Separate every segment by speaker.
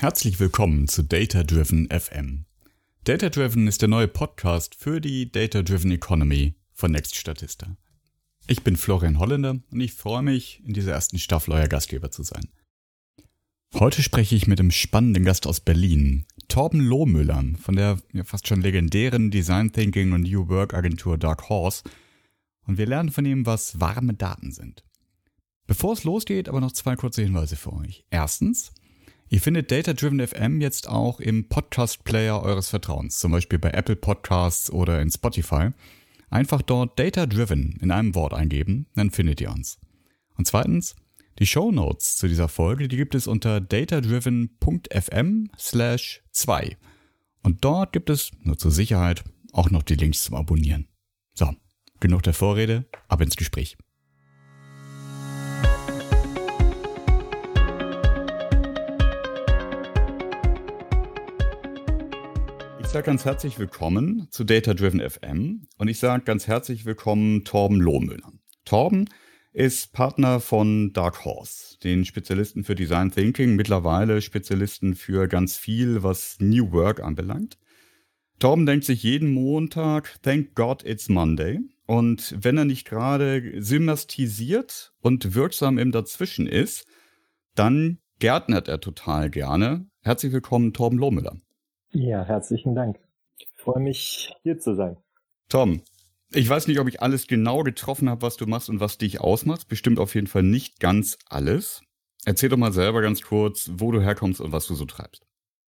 Speaker 1: Herzlich willkommen zu Data Driven FM. Data Driven ist der neue Podcast für die Data Driven Economy von Next Statista. Ich bin Florian Holländer und ich freue mich, in dieser ersten Staffel euer Gastgeber zu sein. Heute spreche ich mit einem spannenden Gast aus Berlin, Torben Lohmüller von der ja, fast schon legendären Design Thinking und New Work Agentur Dark Horse und wir lernen von ihm, was warme Daten sind. Bevor es losgeht, aber noch zwei kurze Hinweise für euch. Erstens, Ihr findet Data Driven FM jetzt auch im Podcast-Player eures Vertrauens, zum Beispiel bei Apple Podcasts oder in Spotify. Einfach dort Data Driven in einem Wort eingeben, dann findet ihr uns. Und zweitens, die Show Notes zu dieser Folge, die gibt es unter datadriven.fm slash 2. Und dort gibt es, nur zur Sicherheit, auch noch die Links zum Abonnieren. So, genug der Vorrede, ab ins Gespräch. Ich sage ganz herzlich willkommen zu Data Driven FM und ich sage ganz herzlich willkommen Torben Lohmüller. Torben ist Partner von Dark Horse, den Spezialisten für Design Thinking, mittlerweile Spezialisten für ganz viel, was New Work anbelangt. Torben denkt sich jeden Montag, thank God it's Monday. Und wenn er nicht gerade symmastisiert und wirksam im Dazwischen ist, dann gärtnert er total gerne. Herzlich willkommen, Torben Lohmüller.
Speaker 2: Ja, herzlichen Dank. Ich freue mich, hier zu sein.
Speaker 1: Tom, ich weiß nicht, ob ich alles genau getroffen habe, was du machst und was dich ausmacht. Bestimmt auf jeden Fall nicht ganz alles. Erzähl doch mal selber ganz kurz, wo du herkommst und was du so treibst.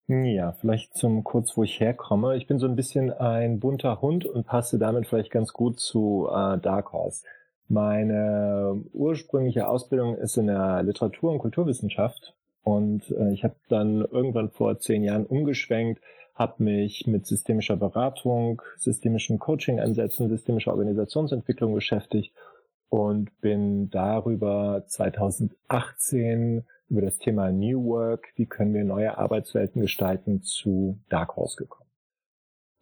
Speaker 2: Ja, vielleicht zum kurz, wo ich herkomme. Ich bin so ein bisschen ein bunter Hund und passe damit vielleicht ganz gut zu äh, Dark Horse. Meine ursprüngliche Ausbildung ist in der Literatur- und Kulturwissenschaft und äh, ich habe dann irgendwann vor zehn Jahren umgeschwenkt, habe mich mit systemischer Beratung, systemischen Coaching-Ansätzen, systemischer Organisationsentwicklung beschäftigt und bin darüber 2018 über das Thema New Work, wie können wir neue Arbeitswelten gestalten, zu Dark Horse gekommen.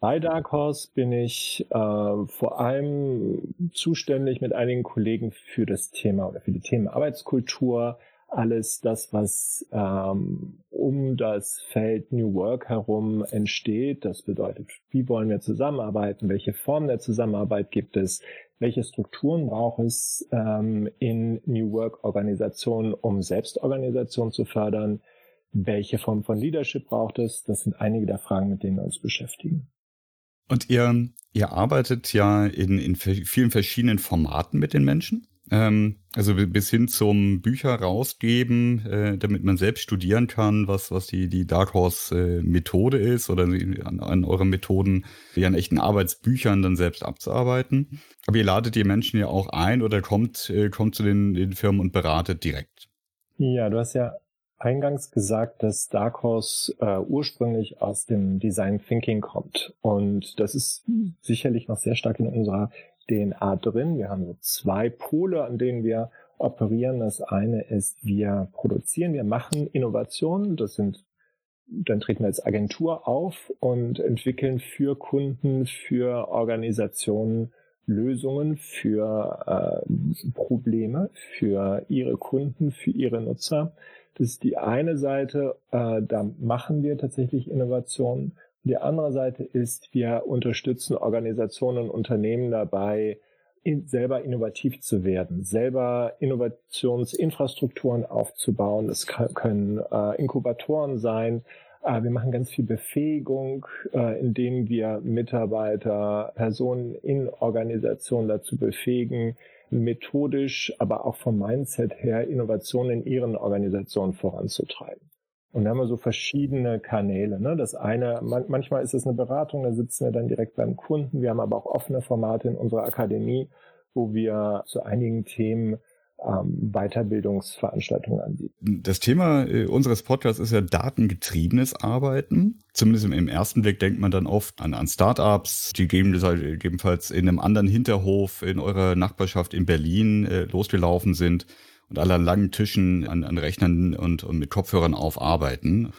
Speaker 2: Bei Dark Horse bin ich äh, vor allem zuständig mit einigen Kollegen für das Thema oder für die Themen Arbeitskultur, alles das, was ähm, um das Feld New Work herum entsteht. Das bedeutet, wie wollen wir zusammenarbeiten? Welche Formen der Zusammenarbeit gibt es? Welche Strukturen braucht es ähm, in New Work Organisationen, um Selbstorganisation zu fördern? Welche Form von Leadership braucht es? Das sind einige der Fragen, mit denen wir uns beschäftigen.
Speaker 1: Und ihr, ihr arbeitet ja in, in vielen verschiedenen Formaten mit den Menschen. Ähm, also bis hin zum Bücher rausgeben, äh, damit man selbst studieren kann, was, was die, die Dark Horse äh, Methode ist oder an, an euren Methoden, die an echten Arbeitsbüchern dann selbst abzuarbeiten. Aber ihr ladet die Menschen ja auch ein oder kommt, äh, kommt zu den, den Firmen und beratet direkt.
Speaker 2: Ja, du hast ja eingangs gesagt, dass Dark Horse äh, ursprünglich aus dem Design Thinking kommt. Und das ist sicherlich noch sehr stark in unserer DNA drin. Wir haben so zwei Pole, an denen wir operieren. Das eine ist, wir produzieren, wir machen Innovationen. Das sind, dann treten wir als Agentur auf und entwickeln für Kunden, für Organisationen Lösungen für äh, Probleme, für ihre Kunden, für ihre Nutzer. Das ist die eine Seite, äh, da machen wir tatsächlich Innovationen. Die andere Seite ist, wir unterstützen Organisationen und Unternehmen dabei, selber innovativ zu werden, selber Innovationsinfrastrukturen aufzubauen. Es können äh, Inkubatoren sein. Äh, wir machen ganz viel Befähigung, äh, indem wir Mitarbeiter, Personen in Organisationen dazu befähigen, methodisch, aber auch vom Mindset her Innovationen in ihren Organisationen voranzutreiben. Und da haben wir so verschiedene Kanäle. Ne? Das eine, man, manchmal ist es eine Beratung, da sitzen wir dann direkt beim Kunden. Wir haben aber auch offene Formate in unserer Akademie, wo wir zu einigen Themen ähm, Weiterbildungsveranstaltungen anbieten.
Speaker 1: Das Thema äh, unseres Podcasts ist ja datengetriebenes Arbeiten. Zumindest im ersten Blick denkt man dann oft an, an Startups, die gegebenenfalls in einem anderen Hinterhof in eurer Nachbarschaft in Berlin äh, losgelaufen sind und alle an langen Tischen an, an Rechnern und, und mit Kopfhörern aufarbeiten.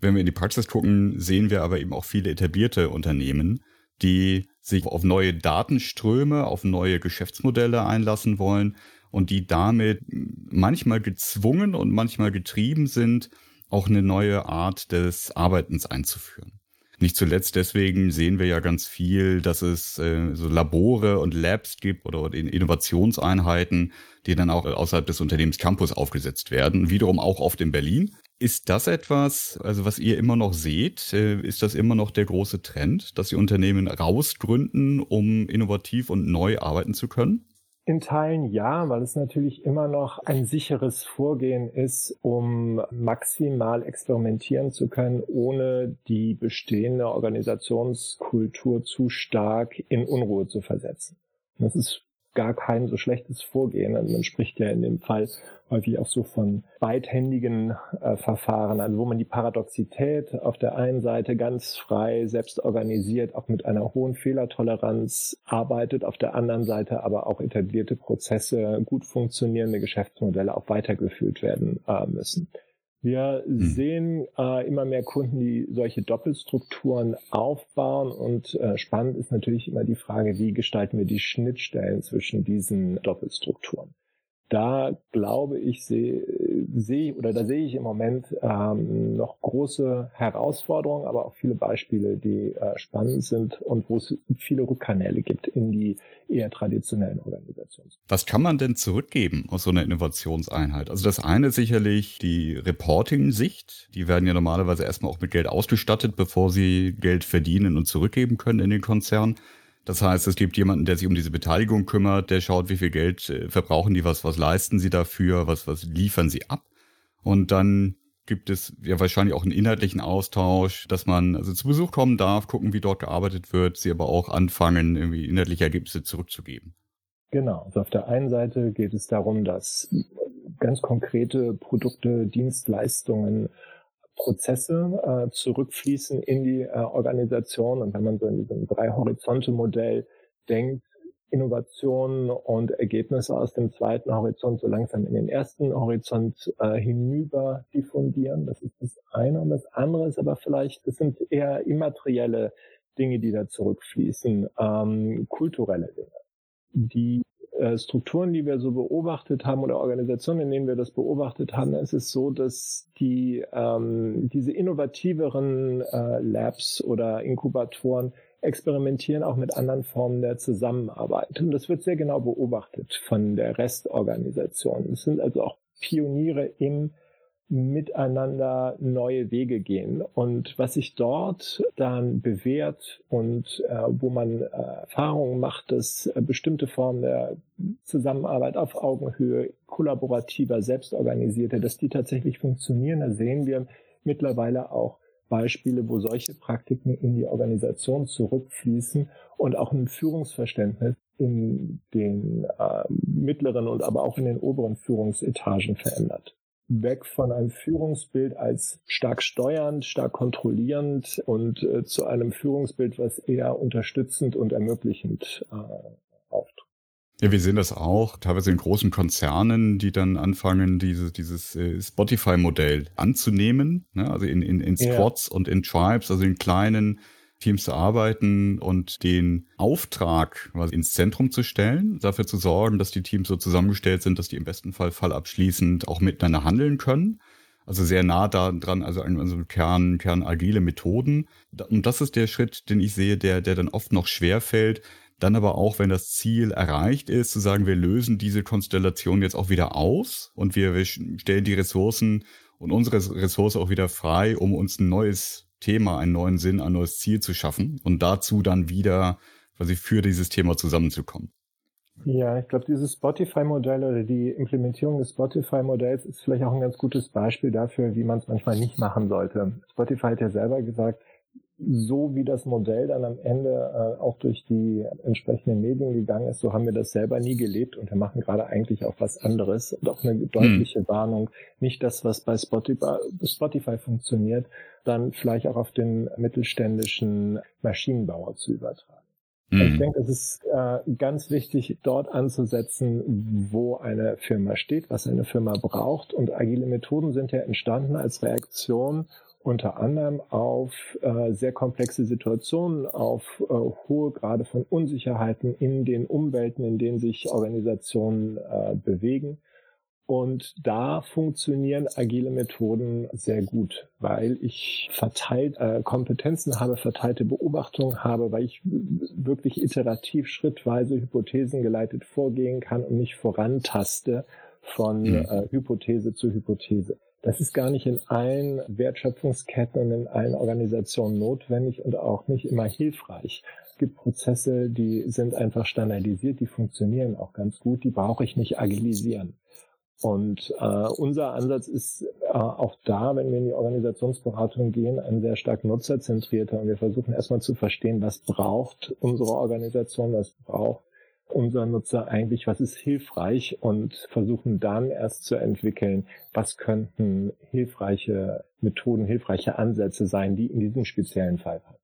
Speaker 1: Wenn wir in die Praxis gucken, sehen wir aber eben auch viele etablierte Unternehmen, die sich auf neue Datenströme, auf neue Geschäftsmodelle einlassen wollen und die damit manchmal gezwungen und manchmal getrieben sind, auch eine neue Art des Arbeitens einzuführen. Nicht zuletzt deswegen sehen wir ja ganz viel, dass es äh, so Labore und Labs gibt oder Innovationseinheiten, die dann auch außerhalb des Unternehmens Campus aufgesetzt werden, wiederum auch oft in Berlin. Ist das etwas, also was ihr immer noch seht? Äh, ist das immer noch der große Trend, dass die Unternehmen rausgründen, um innovativ und neu arbeiten zu können?
Speaker 2: In Teilen ja, weil es natürlich immer noch ein sicheres Vorgehen ist, um maximal experimentieren zu können, ohne die bestehende Organisationskultur zu stark in Unruhe zu versetzen. Das ist gar kein so schlechtes Vorgehen. Also man spricht ja in dem Fall häufig auch so von beidhändigen äh, Verfahren, also wo man die Paradoxität auf der einen Seite ganz frei, selbst organisiert, auch mit einer hohen Fehlertoleranz arbeitet, auf der anderen Seite aber auch etablierte Prozesse, gut funktionierende Geschäftsmodelle auch weitergeführt werden äh, müssen. Wir hm. sehen äh, immer mehr Kunden, die solche Doppelstrukturen aufbauen und äh, spannend ist natürlich immer die Frage, wie gestalten wir die Schnittstellen zwischen diesen Doppelstrukturen da glaube ich, sehe seh, oder da sehe ich im Moment ähm, noch große Herausforderungen, aber auch viele Beispiele, die äh, spannend sind und wo es viele Rückkanäle gibt in die eher traditionellen Organisationen.
Speaker 1: Was kann man denn zurückgeben aus so einer Innovationseinheit? Also das eine sicherlich die Reporting-Sicht. Die werden ja normalerweise erstmal auch mit Geld ausgestattet, bevor sie Geld verdienen und zurückgeben können in den Konzern. Das heißt, es gibt jemanden, der sich um diese Beteiligung kümmert, der schaut, wie viel Geld äh, verbrauchen die, was, was leisten sie dafür, was, was liefern sie ab. Und dann gibt es ja wahrscheinlich auch einen inhaltlichen Austausch, dass man also zu Besuch kommen darf, gucken, wie dort gearbeitet wird, sie aber auch anfangen, irgendwie inhaltliche Ergebnisse zurückzugeben.
Speaker 2: Genau. Also auf der einen Seite geht es darum, dass ganz konkrete Produkte, Dienstleistungen Prozesse äh, zurückfließen in die äh, Organisation. Und wenn man so in diesem Drei-Horizonte-Modell denkt, Innovationen und Ergebnisse aus dem zweiten Horizont so langsam in den ersten Horizont äh, hinüber diffundieren. Das ist das eine. Und das andere ist aber vielleicht, das sind eher immaterielle Dinge, die da zurückfließen, ähm, kulturelle Dinge, die Strukturen, die wir so beobachtet haben oder Organisationen, in denen wir das beobachtet haben, ist es so, dass die ähm, diese innovativeren äh, Labs oder Inkubatoren experimentieren auch mit anderen Formen der Zusammenarbeit. Und das wird sehr genau beobachtet von der Restorganisation. Es sind also auch Pioniere im miteinander neue Wege gehen. Und was sich dort dann bewährt und äh, wo man äh, Erfahrungen macht, dass äh, bestimmte Formen der Zusammenarbeit auf Augenhöhe, kollaborativer, selbstorganisierter, dass die tatsächlich funktionieren, da sehen wir mittlerweile auch Beispiele, wo solche Praktiken in die Organisation zurückfließen und auch ein Führungsverständnis in den äh, mittleren und aber auch in den oberen Führungsetagen verändert weg von einem Führungsbild als stark steuernd, stark kontrollierend und äh, zu einem Führungsbild, was eher unterstützend und ermöglichend äh, auftritt.
Speaker 1: Ja, wir sehen das auch teilweise in großen Konzernen, die dann anfangen, diese, dieses äh, Spotify-Modell anzunehmen, ne? also in, in, in Squads ja. und in Tribes, also in kleinen Teams zu arbeiten und den Auftrag quasi ins Zentrum zu stellen, dafür zu sorgen, dass die Teams so zusammengestellt sind, dass die im besten Fall fallabschließend auch miteinander handeln können. Also sehr nah da dran, also, also Kern, Kern agile Methoden. Und das ist der Schritt, den ich sehe, der, der dann oft noch schwer fällt. Dann aber auch, wenn das Ziel erreicht ist, zu sagen, wir lösen diese Konstellation jetzt auch wieder aus und wir, wir stellen die Ressourcen und unsere Ressource auch wieder frei, um uns ein neues Thema einen neuen Sinn, ein neues Ziel zu schaffen und dazu dann wieder quasi für dieses Thema zusammenzukommen.
Speaker 2: Ja, ich glaube, dieses Spotify-Modell oder die Implementierung des Spotify-Modells ist vielleicht auch ein ganz gutes Beispiel dafür, wie man es manchmal nicht machen sollte. Spotify hat ja selber gesagt, so wie das Modell dann am Ende äh, auch durch die entsprechenden Medien gegangen ist, so haben wir das selber nie gelebt und wir machen gerade eigentlich auch was anderes und auch eine deutliche hm. Warnung, nicht das, was bei Spotify, Spotify funktioniert, dann vielleicht auch auf den mittelständischen Maschinenbauer zu übertragen. Mhm. Ich denke, es ist äh, ganz wichtig, dort anzusetzen, wo eine Firma steht, was eine Firma braucht. Und agile Methoden sind ja entstanden als Reaktion unter anderem auf äh, sehr komplexe Situationen, auf äh, hohe Grade von Unsicherheiten in den Umwelten, in denen sich Organisationen äh, bewegen. Und da funktionieren agile Methoden sehr gut, weil ich verteilt äh, Kompetenzen habe, verteilte Beobachtungen habe, weil ich wirklich iterativ schrittweise hypothesengeleitet vorgehen kann und mich vorantaste von mhm. äh, Hypothese zu Hypothese. Das ist gar nicht in allen Wertschöpfungsketten und in allen Organisationen notwendig und auch nicht immer hilfreich. Es gibt Prozesse, die sind einfach standardisiert, die funktionieren auch ganz gut, die brauche ich nicht agilisieren. Und äh, unser Ansatz ist äh, auch da, wenn wir in die Organisationsberatung gehen, ein sehr stark nutzerzentrierter. Und wir versuchen erstmal zu verstehen, was braucht unsere Organisation, was braucht unser Nutzer eigentlich, was ist hilfreich und versuchen dann erst zu entwickeln, was könnten hilfreiche Methoden, hilfreiche Ansätze sein, die in diesem speziellen Fall passen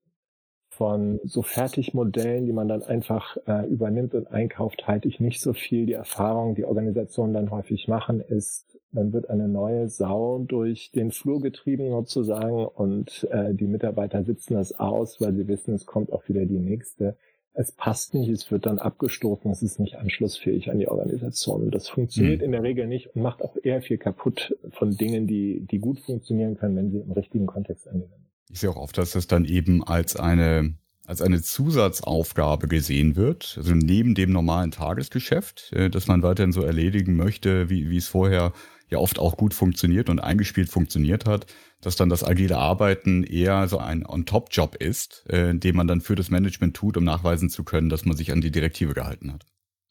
Speaker 2: von so Fertigmodellen, die man dann einfach äh, übernimmt und einkauft, halte ich nicht so viel. Die Erfahrung, die Organisationen dann häufig machen, ist, dann wird eine neue Sau durch den Flur getrieben sozusagen und äh, die Mitarbeiter sitzen das aus, weil sie wissen, es kommt auch wieder die nächste. Es passt nicht, es wird dann abgestoßen, es ist nicht anschlussfähig an die Organisation. Das funktioniert mhm. in der Regel nicht und macht auch eher viel kaputt von Dingen, die, die gut funktionieren können, wenn sie im richtigen Kontext angewendet
Speaker 1: ich sehe auch oft, dass das dann eben als eine als eine Zusatzaufgabe gesehen wird, also neben dem normalen Tagesgeschäft, äh, das man weiterhin so erledigen möchte, wie, wie es vorher ja oft auch gut funktioniert und eingespielt funktioniert hat, dass dann das agile Arbeiten eher so ein On-Top-Job ist, äh, den man dann für das Management tut, um nachweisen zu können, dass man sich an die Direktive gehalten hat.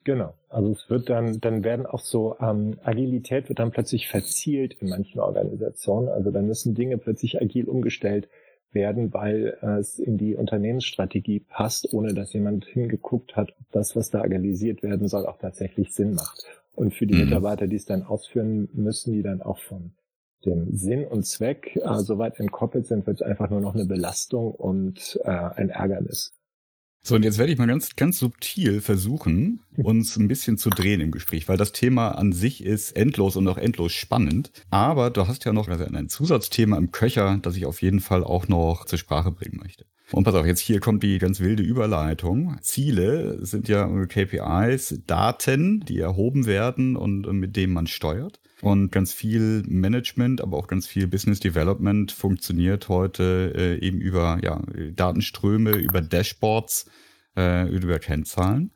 Speaker 2: Genau. Also es wird dann, dann werden auch so, ähm, Agilität wird dann plötzlich verzielt in manchen Organisationen. Also dann müssen Dinge plötzlich agil umgestellt werden, weil es in die Unternehmensstrategie passt, ohne dass jemand hingeguckt hat, ob das, was da agalisiert werden soll, auch tatsächlich Sinn macht. Und für die mhm. Mitarbeiter, die es dann ausführen müssen, die dann auch von dem Sinn und Zweck äh, soweit entkoppelt sind, wird es einfach nur noch eine Belastung und äh, ein Ärgernis.
Speaker 1: So, und jetzt werde ich mal ganz, ganz subtil versuchen, uns ein bisschen zu drehen im Gespräch, weil das Thema an sich ist endlos und auch endlos spannend. Aber du hast ja noch also ein Zusatzthema im Köcher, das ich auf jeden Fall auch noch zur Sprache bringen möchte. Und pass auf, jetzt hier kommt die ganz wilde Überleitung. Ziele sind ja KPIs, Daten, die erhoben werden und mit denen man steuert. Und ganz viel Management, aber auch ganz viel Business Development funktioniert heute äh, eben über ja, Datenströme, über Dashboards, äh, über Kennzahlen.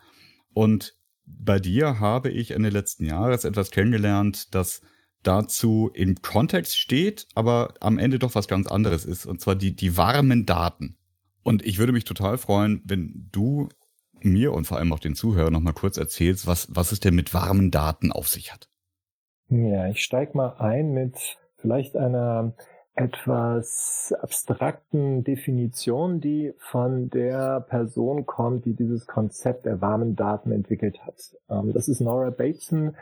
Speaker 1: Und bei dir habe ich Ende letzten Jahres etwas kennengelernt, das dazu im Kontext steht, aber am Ende doch was ganz anderes ist, und zwar die, die warmen Daten. Und ich würde mich total freuen, wenn du mir und vor allem auch den Zuhörern nochmal kurz erzählst, was, was es denn mit warmen Daten auf sich hat.
Speaker 2: Ja, ich steig mal ein mit vielleicht einer etwas abstrakten Definition, die von der Person kommt, die dieses Konzept der warmen Daten entwickelt hat. Ähm, das ist Nora Bateson.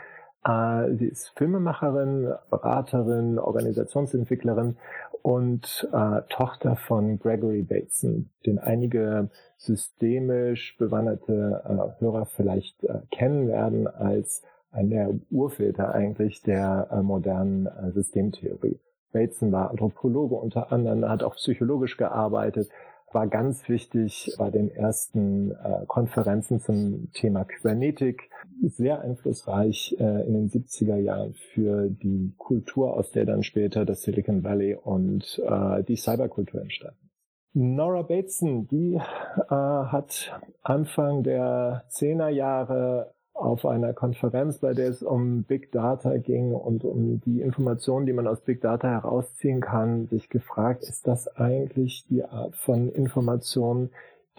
Speaker 2: Äh, sie ist Filmemacherin, Beraterin, Organisationsentwicklerin und äh, Tochter von Gregory Bateson, den einige systemisch bewanderte äh, Hörer vielleicht kennen werden als ein der Urväter eigentlich der äh, modernen äh, Systemtheorie. Bateson war Anthropologe unter anderem, hat auch psychologisch gearbeitet, war ganz wichtig bei den ersten äh, Konferenzen zum Thema Kybernetik, sehr einflussreich in den 70er Jahren für die Kultur, aus der dann später das Silicon Valley und die Cyberkultur entstanden. Nora Bateson, die hat Anfang der 10er Jahre auf einer Konferenz, bei der es um Big Data ging und um die Informationen, die man aus Big Data herausziehen kann, sich gefragt, ist das eigentlich die Art von Information,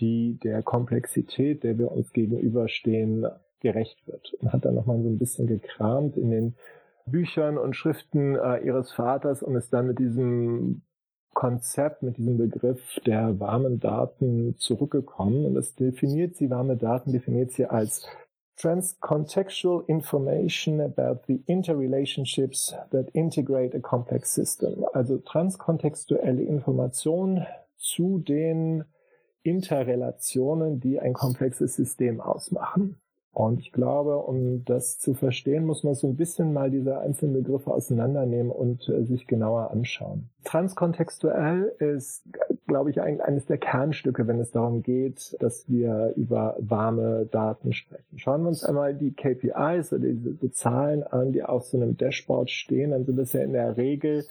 Speaker 2: die der Komplexität, der wir uns gegenüberstehen, gerecht wird. Und hat dann nochmal so ein bisschen gekramt in den Büchern und Schriften äh, ihres Vaters und ist dann mit diesem Konzept, mit diesem Begriff der warmen Daten zurückgekommen. Und das definiert sie, warme Daten definiert sie als transcontextual information about the interrelationships that integrate a complex system. Also transkontextuelle Information zu den Interrelationen, die ein komplexes System ausmachen. Und ich glaube, um das zu verstehen, muss man so ein bisschen mal diese einzelnen Begriffe auseinandernehmen und äh, sich genauer anschauen. Transkontextuell ist glaube ich, eines der Kernstücke, wenn es darum geht, dass wir über warme Daten sprechen. Schauen wir uns einmal die KPIs oder diese Zahlen an, die auf so einem Dashboard stehen, dann sind das ja in der Regel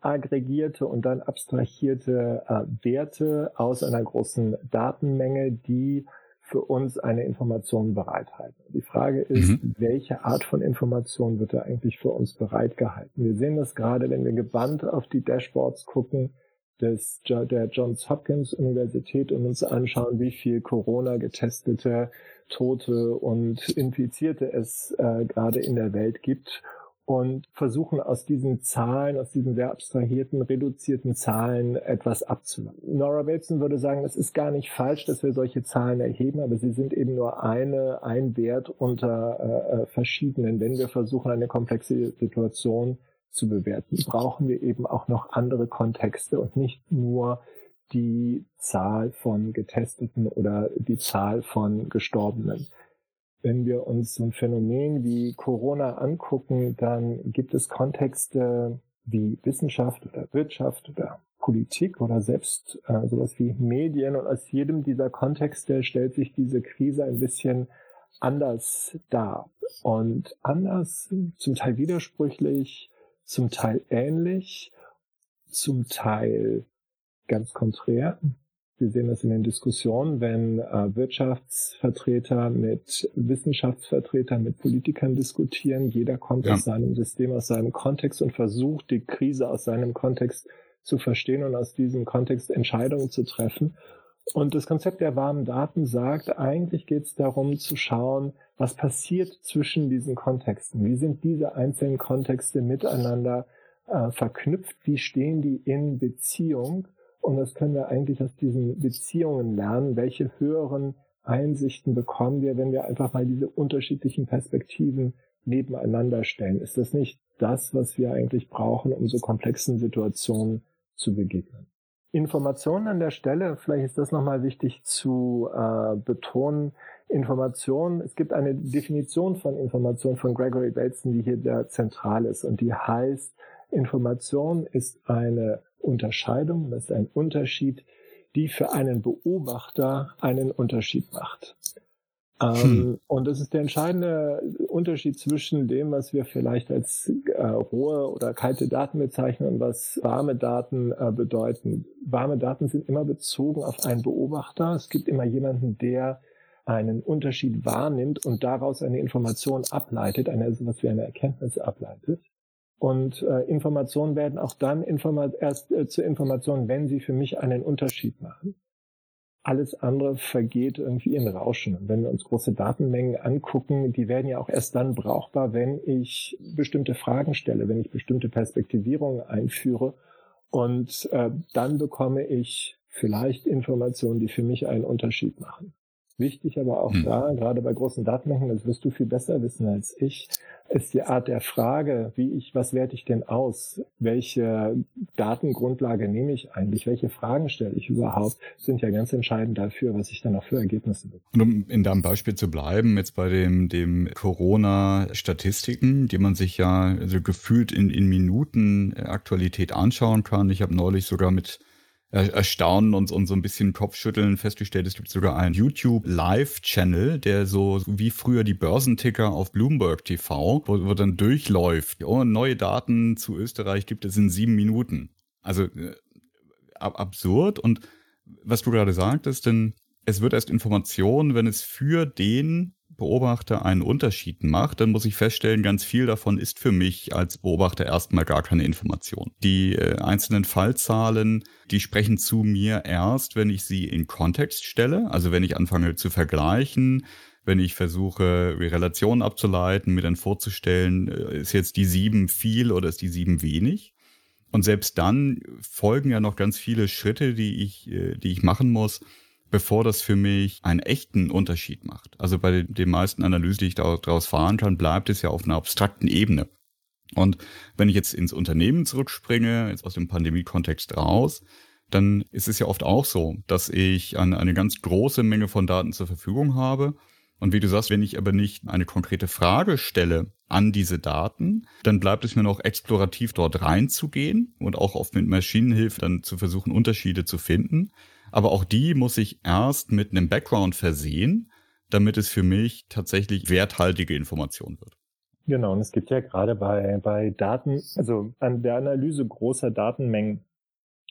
Speaker 2: aggregierte und dann abstrahierte äh, Werte aus einer großen Datenmenge, die für uns eine Information bereithalten. Die Frage ist, mhm. welche Art von Information wird da eigentlich für uns bereitgehalten? Wir sehen das gerade, wenn wir gebannt auf die Dashboards gucken des, der Johns Hopkins Universität und uns anschauen, wie viel Corona getestete Tote und Infizierte es äh, gerade in der Welt gibt und versuchen aus diesen Zahlen, aus diesen sehr abstrahierten, reduzierten Zahlen etwas abzuleiten. Nora Bateson würde sagen, es ist gar nicht falsch, dass wir solche Zahlen erheben, aber sie sind eben nur eine, ein Wert unter äh, äh verschiedenen. Wenn wir versuchen, eine komplexe Situation zu bewerten, brauchen wir eben auch noch andere Kontexte und nicht nur die Zahl von Getesteten oder die Zahl von Gestorbenen wenn wir uns ein Phänomen wie Corona angucken, dann gibt es Kontexte wie Wissenschaft oder Wirtschaft oder Politik oder selbst äh, sowas wie Medien. Und aus jedem dieser Kontexte stellt sich diese Krise ein bisschen anders dar. Und anders, zum Teil widersprüchlich, zum Teil ähnlich, zum Teil ganz konträr. Wir sehen das in den Diskussionen, wenn äh, Wirtschaftsvertreter mit Wissenschaftsvertretern, mit Politikern diskutieren. Jeder kommt ja. aus seinem System, aus seinem Kontext und versucht, die Krise aus seinem Kontext zu verstehen und aus diesem Kontext Entscheidungen zu treffen. Und das Konzept der warmen Daten sagt, eigentlich geht es darum zu schauen, was passiert zwischen diesen Kontexten. Wie sind diese einzelnen Kontexte miteinander äh, verknüpft? Wie stehen die in Beziehung? Und das können wir eigentlich aus diesen Beziehungen lernen. Welche höheren Einsichten bekommen wir, wenn wir einfach mal diese unterschiedlichen Perspektiven nebeneinander stellen? Ist das nicht das, was wir eigentlich brauchen, um so komplexen Situationen zu begegnen? Informationen an der Stelle, vielleicht ist das nochmal wichtig zu äh, betonen. Information, es gibt eine Definition von Information von Gregory Bateson, die hier sehr zentral ist und die heißt, Information ist eine Unterscheidung, das ist ein Unterschied, die für einen Beobachter einen Unterschied macht. Ähm, hm. Und das ist der entscheidende Unterschied zwischen dem, was wir vielleicht als äh, rohe oder kalte Daten bezeichnen und was warme Daten äh, bedeuten. Warme Daten sind immer bezogen auf einen Beobachter. Es gibt immer jemanden, der einen Unterschied wahrnimmt und daraus eine Information ableitet, eine, was wie eine Erkenntnis ableitet. Und äh, Informationen werden auch dann informa erst äh, zu Informationen, wenn sie für mich einen Unterschied machen. Alles andere vergeht irgendwie in Rauschen. Und wenn wir uns große Datenmengen angucken, die werden ja auch erst dann brauchbar, wenn ich bestimmte Fragen stelle, wenn ich bestimmte Perspektivierungen einführe. Und äh, dann bekomme ich vielleicht Informationen, die für mich einen Unterschied machen. Wichtig aber auch hm. da, gerade bei großen Datenmengen, das wirst du viel besser wissen als ich, ist die Art der Frage, wie ich, was werte ich denn aus? Welche Datengrundlage nehme ich eigentlich? Welche Fragen stelle ich überhaupt? Sind ja ganz entscheidend dafür, was ich dann auch für Ergebnisse bekomme.
Speaker 1: Und um in deinem Beispiel zu bleiben, jetzt bei dem, dem Corona-Statistiken, die man sich ja also gefühlt in, in Minuten Aktualität anschauen kann. Ich habe neulich sogar mit erstaunen und, und so ein bisschen Kopfschütteln festgestellt, es gibt sogar einen YouTube Live-Channel, der so wie früher die Börsenticker auf Bloomberg TV, wo, wo dann durchläuft. Oh, neue Daten zu Österreich gibt es in sieben Minuten. Also äh, absurd. Und was du gerade sagtest, denn es wird erst Information, wenn es für den Beobachter einen Unterschied macht, dann muss ich feststellen, ganz viel davon ist für mich als Beobachter erstmal gar keine Information. Die äh, einzelnen Fallzahlen, die sprechen zu mir erst, wenn ich sie in Kontext stelle, also wenn ich anfange zu vergleichen, wenn ich versuche, Relationen abzuleiten, mir dann vorzustellen, äh, ist jetzt die sieben viel oder ist die sieben wenig? Und selbst dann folgen ja noch ganz viele Schritte, die ich, äh, die ich machen muss, bevor das für mich einen echten Unterschied macht. Also bei den meisten Analysen, die ich daraus fahren kann, bleibt es ja auf einer abstrakten Ebene. Und wenn ich jetzt ins Unternehmen zurückspringe, jetzt aus dem Pandemie-Kontext raus, dann ist es ja oft auch so, dass ich eine, eine ganz große Menge von Daten zur Verfügung habe. Und wie du sagst, wenn ich aber nicht eine konkrete Frage stelle an diese Daten. Dann bleibt es mir noch explorativ dort reinzugehen und auch oft mit Maschinenhilfe dann zu versuchen, Unterschiede zu finden. Aber auch die muss ich erst mit einem Background versehen, damit es für mich tatsächlich werthaltige Information wird.
Speaker 2: Genau, und es gibt ja gerade bei, bei Daten, also an der Analyse großer Datenmengen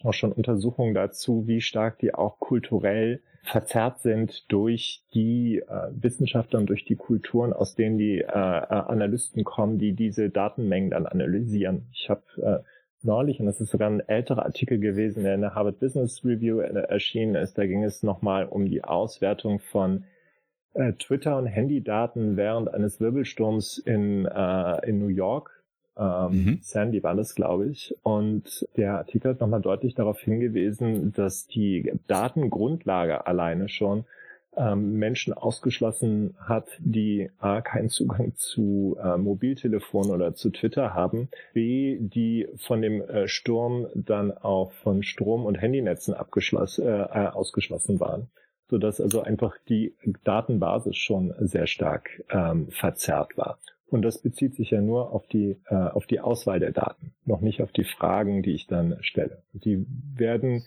Speaker 2: auch schon Untersuchungen dazu, wie stark die auch kulturell verzerrt sind durch die äh, Wissenschaftler und durch die Kulturen, aus denen die äh, äh Analysten kommen, die diese Datenmengen dann analysieren. Ich habe äh, neulich, und das ist sogar ein älterer Artikel gewesen, der in der Harvard Business Review erschienen ist, da ging es nochmal um die Auswertung von äh, Twitter- und Handydaten während eines Wirbelsturms in, äh, in New York ähm, mhm. Sandy war das, glaube ich. Und der Artikel hat nochmal deutlich darauf hingewiesen, dass die Datengrundlage alleine schon ähm, Menschen ausgeschlossen hat, die A, keinen Zugang zu äh, Mobiltelefon oder zu Twitter haben, B, die von dem äh, Sturm dann auch von Strom- und Handynetzen abgeschlossen, äh, äh, ausgeschlossen waren sodass also einfach die Datenbasis schon sehr stark ähm, verzerrt war. Und das bezieht sich ja nur auf die, äh, auf die Auswahl der Daten, noch nicht auf die Fragen, die ich dann stelle. Die werden,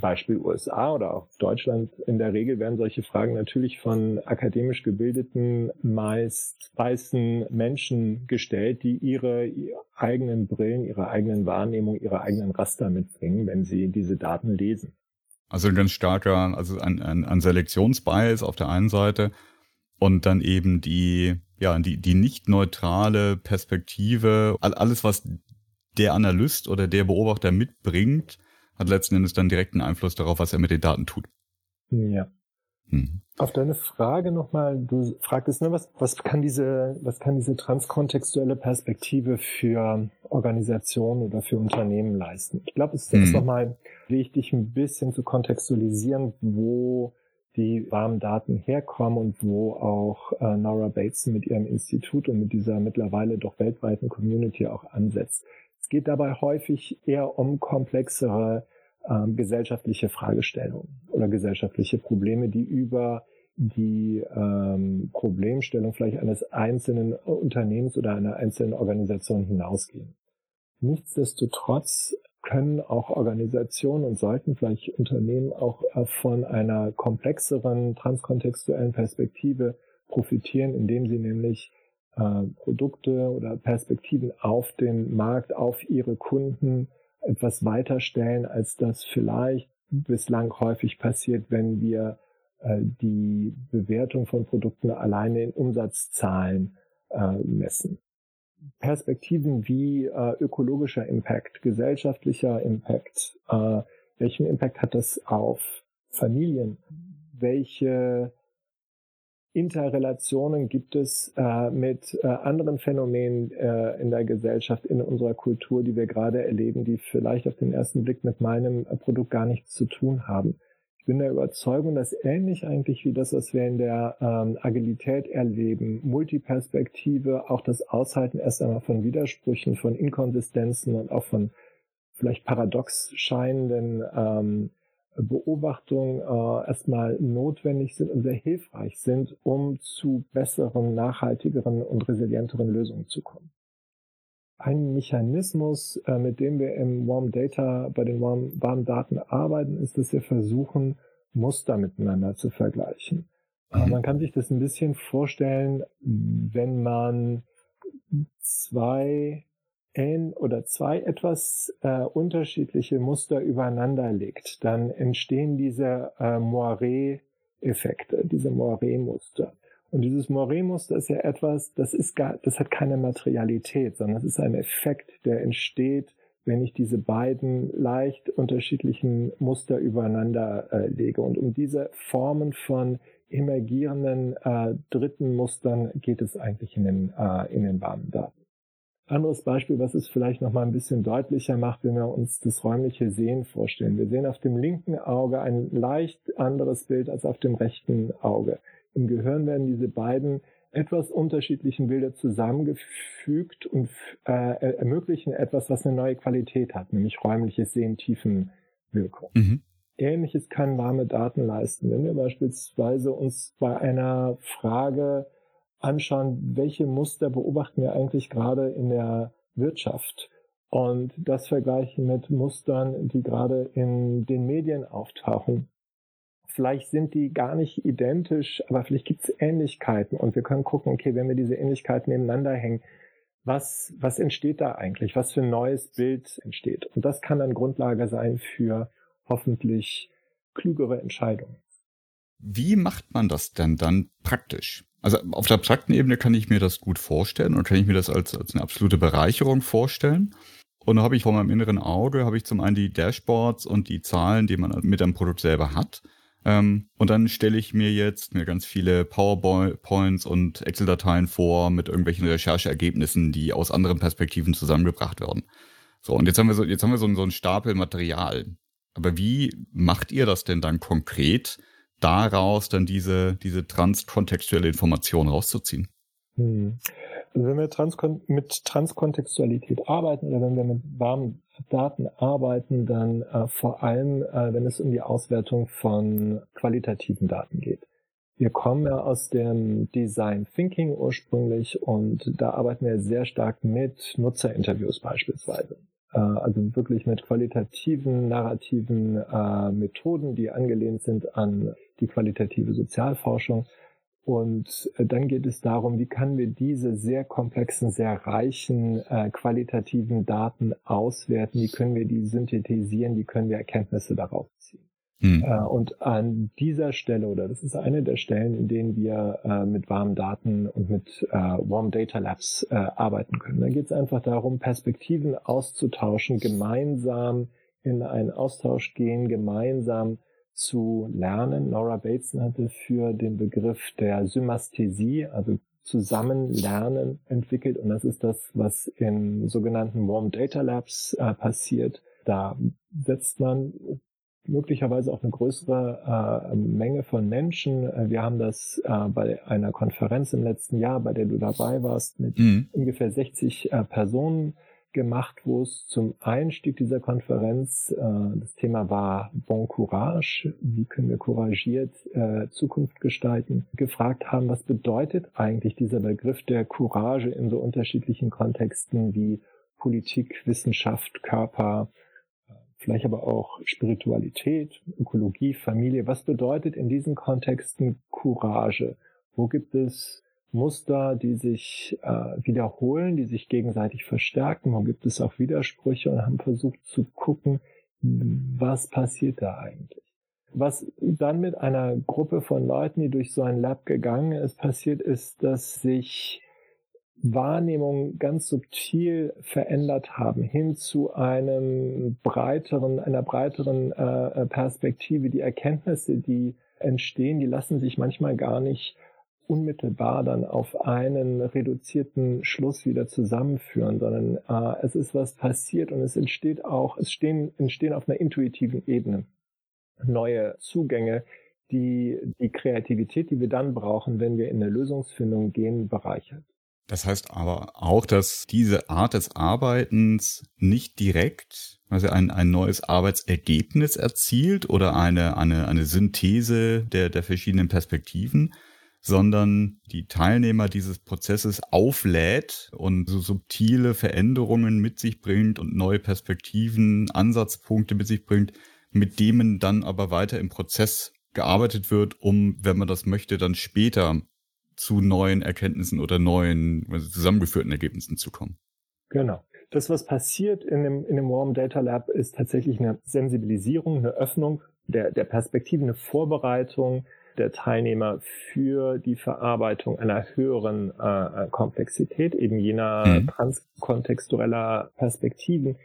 Speaker 2: Beispiel USA oder auch Deutschland, in der Regel werden solche Fragen natürlich von akademisch gebildeten, meist weißen Menschen gestellt, die ihre, eigenen Brillen, ihre eigenen Wahrnehmungen, ihre eigenen Raster mitbringen, wenn sie diese Daten lesen.
Speaker 1: Also ein ganz starker, also ein, ein, ein Selektionsbias auf der einen Seite und dann eben die ja, die, die nicht neutrale Perspektive, alles, was der Analyst oder der Beobachter mitbringt, hat letzten Endes dann direkten Einfluss darauf, was er mit den Daten tut.
Speaker 2: Ja. Hm. Auf deine Frage nochmal, du fragtest, ne, was, was kann diese, was kann diese transkontextuelle Perspektive für Organisationen oder für Unternehmen leisten? Ich glaube, es ist hm. nochmal wichtig, ein bisschen zu kontextualisieren, wo die warmen Daten herkommen und wo auch äh, Nora Bateson mit ihrem Institut und mit dieser mittlerweile doch weltweiten Community auch ansetzt. Es geht dabei häufig eher um komplexere äh, gesellschaftliche Fragestellungen oder gesellschaftliche Probleme, die über die ähm, Problemstellung vielleicht eines einzelnen Unternehmens oder einer einzelnen Organisation hinausgehen. Nichtsdestotrotz können auch Organisationen und sollten vielleicht Unternehmen auch äh, von einer komplexeren transkontextuellen Perspektive profitieren, indem sie nämlich äh, Produkte oder Perspektiven auf den Markt, auf ihre Kunden etwas weiterstellen, als das vielleicht bislang häufig passiert, wenn wir äh, die Bewertung von Produkten alleine in Umsatzzahlen messen. Perspektiven wie äh, ökologischer Impact, gesellschaftlicher Impact, äh, welchen Impact hat das auf Familien? Welche Interrelationen gibt es äh, mit äh, anderen Phänomenen äh, in der Gesellschaft, in unserer Kultur, die wir gerade erleben, die vielleicht auf den ersten Blick mit meinem Produkt gar nichts zu tun haben? Ich bin der Überzeugung, dass ähnlich eigentlich wie das, was wir in der ähm, Agilität erleben, Multiperspektive, auch das Aushalten erst einmal von Widersprüchen, von Inkonsistenzen und auch von vielleicht paradox scheinenden ähm, Beobachtungen äh, erstmal notwendig sind und sehr hilfreich sind, um zu besseren, nachhaltigeren und resilienteren Lösungen zu kommen. Ein Mechanismus, äh, mit dem wir im Warm Data, bei den Warm, warmen Daten arbeiten, ist, dass wir versuchen, Muster miteinander zu vergleichen. Mhm. Man kann sich das ein bisschen vorstellen, wenn man zwei ein oder zwei etwas äh, unterschiedliche Muster übereinander legt, dann entstehen diese äh, Moiré-Effekte, diese Moiré-Muster. Und dieses Moré-Muster ist ja etwas, das ist gar, das hat keine Materialität, sondern es ist ein Effekt, der entsteht, wenn ich diese beiden leicht unterschiedlichen Muster übereinander äh, lege. Und um diese Formen von emergierenden äh, dritten Mustern geht es eigentlich in den, äh, in den warmen Daten. Anderes Beispiel, was es vielleicht noch mal ein bisschen deutlicher macht, wenn wir uns das räumliche Sehen vorstellen. Wir sehen auf dem linken Auge ein leicht anderes Bild als auf dem rechten Auge. Im Gehirn werden diese beiden etwas unterschiedlichen Bilder zusammengefügt und äh, ermöglichen etwas, was eine neue Qualität hat, nämlich räumliches Sehen, Tiefenwirkung. Mhm. Ähnliches kann warme Daten leisten. Wenn wir beispielsweise uns bei einer Frage anschauen, welche Muster beobachten wir eigentlich gerade in der Wirtschaft und das vergleichen mit Mustern, die gerade in den Medien auftauchen. Vielleicht sind die gar nicht identisch, aber vielleicht gibt es Ähnlichkeiten und wir können gucken, okay, wenn wir diese Ähnlichkeiten nebeneinander hängen, was, was entsteht da eigentlich? Was für ein neues Bild entsteht? Und das kann dann Grundlage sein für hoffentlich klügere Entscheidungen.
Speaker 1: Wie macht man das denn dann praktisch? Also auf der abstrakten Ebene kann ich mir das gut vorstellen und kann ich mir das als, als eine absolute Bereicherung vorstellen. Und da habe ich vor meinem inneren Auge, habe ich zum einen die Dashboards und die Zahlen, die man mit einem Produkt selber hat. Ähm, und dann stelle ich mir jetzt mir ganz viele PowerPoints und Excel-Dateien vor mit irgendwelchen Rechercheergebnissen, die aus anderen Perspektiven zusammengebracht werden. So, und jetzt haben wir so, jetzt haben wir so, so einen Stapel Material. Aber wie macht ihr das denn dann konkret, daraus dann diese, diese transkontextuelle Information rauszuziehen?
Speaker 2: Hm. Also wenn wir transkon mit Transkontextualität arbeiten oder wenn wir mit warmen Daten arbeiten, dann äh, vor allem, äh, wenn es um die Auswertung von qualitativen Daten geht. Wir kommen ja aus dem Design Thinking ursprünglich und da arbeiten wir sehr stark mit Nutzerinterviews beispielsweise. Äh, also wirklich mit qualitativen, narrativen äh, Methoden, die angelehnt sind an die qualitative Sozialforschung. Und äh, dann geht es darum, wie können wir diese sehr komplexen, sehr reichen äh, qualitativen Daten auswerten, wie können wir die synthetisieren, wie können wir Erkenntnisse darauf ziehen. Hm. Äh, und an dieser Stelle, oder das ist eine der Stellen, in denen wir äh, mit warmen Daten und mit äh, Warm Data Labs äh, arbeiten können. Da geht es einfach darum, Perspektiven auszutauschen, gemeinsam in einen Austausch gehen, gemeinsam zu lernen. Nora Bateson hatte für den Begriff der Symasthesie, also Zusammenlernen entwickelt und das ist das, was in sogenannten Warm Data Labs äh, passiert. Da setzt man möglicherweise auch eine größere äh, Menge von Menschen. Wir haben das äh, bei einer Konferenz im letzten Jahr, bei der du dabei warst, mit mhm. ungefähr 60 äh, Personen gemacht, wo es zum Einstieg dieser Konferenz, äh, das Thema war Bon Courage, wie können wir couragiert äh, Zukunft gestalten, gefragt haben, was bedeutet eigentlich dieser Begriff der Courage in so unterschiedlichen Kontexten wie Politik, Wissenschaft, Körper, vielleicht aber auch Spiritualität, Ökologie, Familie. Was bedeutet in diesen Kontexten Courage? Wo gibt es Muster, die sich äh, wiederholen, die sich gegenseitig verstärken? Wo gibt es auch Widersprüche und haben versucht zu gucken, was passiert da eigentlich? Was dann mit einer Gruppe von Leuten, die durch so ein Lab gegangen ist, passiert ist, dass sich Wahrnehmung ganz subtil verändert haben hin zu einem breiteren, einer breiteren äh, Perspektive. Die Erkenntnisse, die entstehen, die lassen sich manchmal gar nicht unmittelbar dann auf einen reduzierten Schluss wieder zusammenführen, sondern äh, es ist was passiert und es entsteht auch, es stehen, entstehen auf einer intuitiven Ebene neue Zugänge, die die Kreativität, die wir dann brauchen, wenn wir in eine Lösungsfindung gehen, bereichert.
Speaker 1: Das heißt aber auch, dass diese Art des Arbeitens nicht direkt also ein, ein neues Arbeitsergebnis erzielt oder eine, eine, eine Synthese der, der verschiedenen Perspektiven, sondern die Teilnehmer dieses Prozesses auflädt und so subtile Veränderungen mit sich bringt und neue Perspektiven, Ansatzpunkte mit sich bringt, mit denen dann aber weiter im Prozess gearbeitet wird, um, wenn man das möchte, dann später zu neuen Erkenntnissen oder neuen also zusammengeführten Ergebnissen zu kommen.
Speaker 2: Genau. Das, was passiert in dem, in dem Warm Data Lab, ist tatsächlich eine Sensibilisierung, eine Öffnung der, der Perspektive, eine Vorbereitung der Teilnehmer für die Verarbeitung einer höheren äh, Komplexität, eben jener mhm. transkontextueller Perspektiven,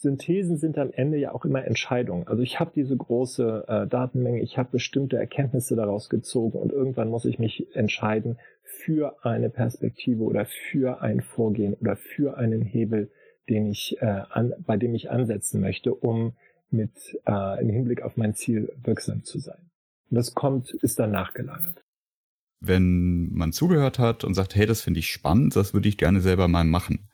Speaker 2: Synthesen sind am Ende ja auch immer Entscheidungen. Also ich habe diese große äh, Datenmenge, ich habe bestimmte Erkenntnisse daraus gezogen und irgendwann muss ich mich entscheiden für eine Perspektive oder für ein Vorgehen oder für einen Hebel, den ich äh, an, bei dem ich ansetzen möchte, um mit äh, im Hinblick auf mein Ziel wirksam zu sein. Und das kommt, ist dann nachgelagert.
Speaker 1: Wenn man zugehört hat und sagt, hey, das finde ich spannend, das würde ich gerne selber mal machen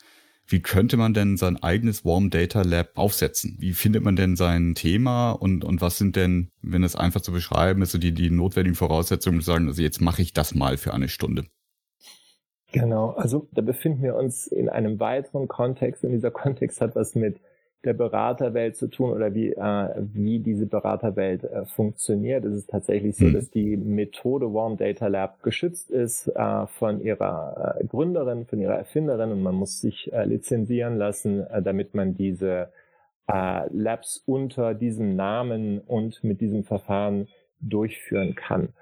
Speaker 1: wie könnte man denn sein eigenes Warm Data Lab aufsetzen? Wie findet man denn sein Thema und, und was sind denn, wenn es einfach zu beschreiben ist, so die, die notwendigen Voraussetzungen zu sagen, also jetzt mache ich das mal für eine Stunde?
Speaker 2: Genau, also da befinden wir uns in einem weiteren Kontext und dieser Kontext hat was mit der Beraterwelt zu tun oder wie, äh, wie diese Beraterwelt äh, funktioniert. Es ist tatsächlich so, mhm. dass die Methode Warm Data Lab geschützt ist äh, von ihrer äh, Gründerin, von ihrer Erfinderin und man muss sich äh, lizenzieren lassen, äh, damit man diese Labs unter diesem Namen und mit diesem Verfahren durchführen kann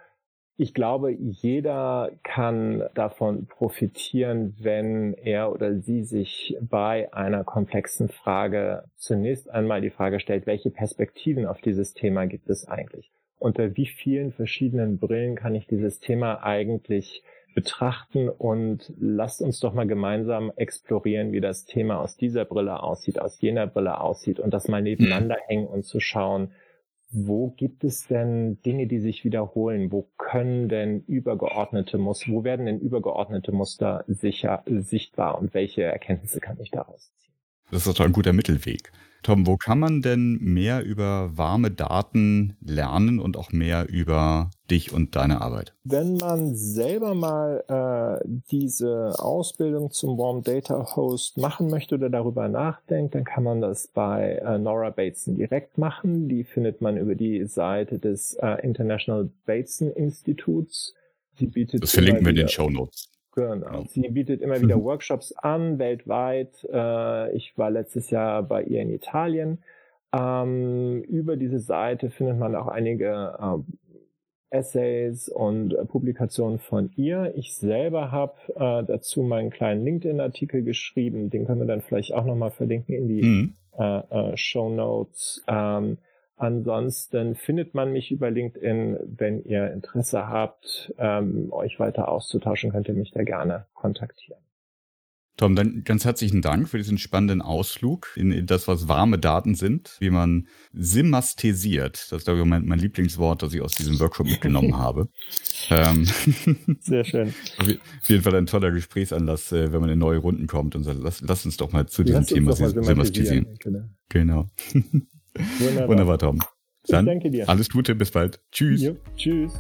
Speaker 2: ich glaube, jeder kann davon profitieren, wenn er oder sie sich bei einer komplexen Frage zunächst einmal die Frage stellt, welche Perspektiven auf dieses Thema gibt es eigentlich? Unter wie vielen verschiedenen Brillen kann ich dieses Thema eigentlich betrachten und lasst uns doch mal gemeinsam explorieren, wie das Thema aus dieser Brille aussieht, aus jener Brille aussieht und das mal nebeneinander hängen und zu schauen, wo gibt es denn Dinge, die sich wiederholen? Wo können denn übergeordnete Muster, wo werden denn übergeordnete Muster sicher, sichtbar und welche Erkenntnisse kann ich daraus ziehen?
Speaker 1: Das ist doch ein guter Mittelweg. Tom, wo kann man denn mehr über warme Daten lernen und auch mehr über dich und deine Arbeit?
Speaker 2: Wenn man selber mal äh, diese Ausbildung zum Warm Data Host machen möchte oder darüber nachdenkt, dann kann man das bei äh, Nora Bateson direkt machen. Die findet man über die Seite des äh, International Bateson Instituts.
Speaker 1: Die bietet das verlinken wir in den Show Notes.
Speaker 2: Genau. Sie bietet immer wieder Workshops an, weltweit. Äh, ich war letztes Jahr bei ihr in Italien. Ähm, über diese Seite findet man auch einige äh, Essays und äh, Publikationen von ihr. Ich selber habe dazu meinen kleinen LinkedIn-Artikel geschrieben. Den können wir dann vielleicht auch nochmal verlinken in die mhm. Show Notes. Ähm, Ansonsten findet man mich über LinkedIn. Wenn ihr Interesse habt, ähm, euch weiter auszutauschen, könnt ihr mich da gerne kontaktieren.
Speaker 1: Tom, dann ganz herzlichen Dank für diesen spannenden Ausflug in das, was warme Daten sind, wie man symasthesiert. Das ist, glaube ich, mein, mein Lieblingswort, das ich aus diesem Workshop mitgenommen habe.
Speaker 2: Ähm, Sehr schön.
Speaker 1: Auf jeden Fall ein toller Gesprächsanlass, äh, wenn man in neue Runden kommt und sagt, lass, lass uns doch mal zu diesem Thema symasthesieren. Genau. genau. Wunderbar. Wunderbar, Tom. Dann, ich danke dir. Alles Gute, bis bald. Tschüss. Jo, tschüss.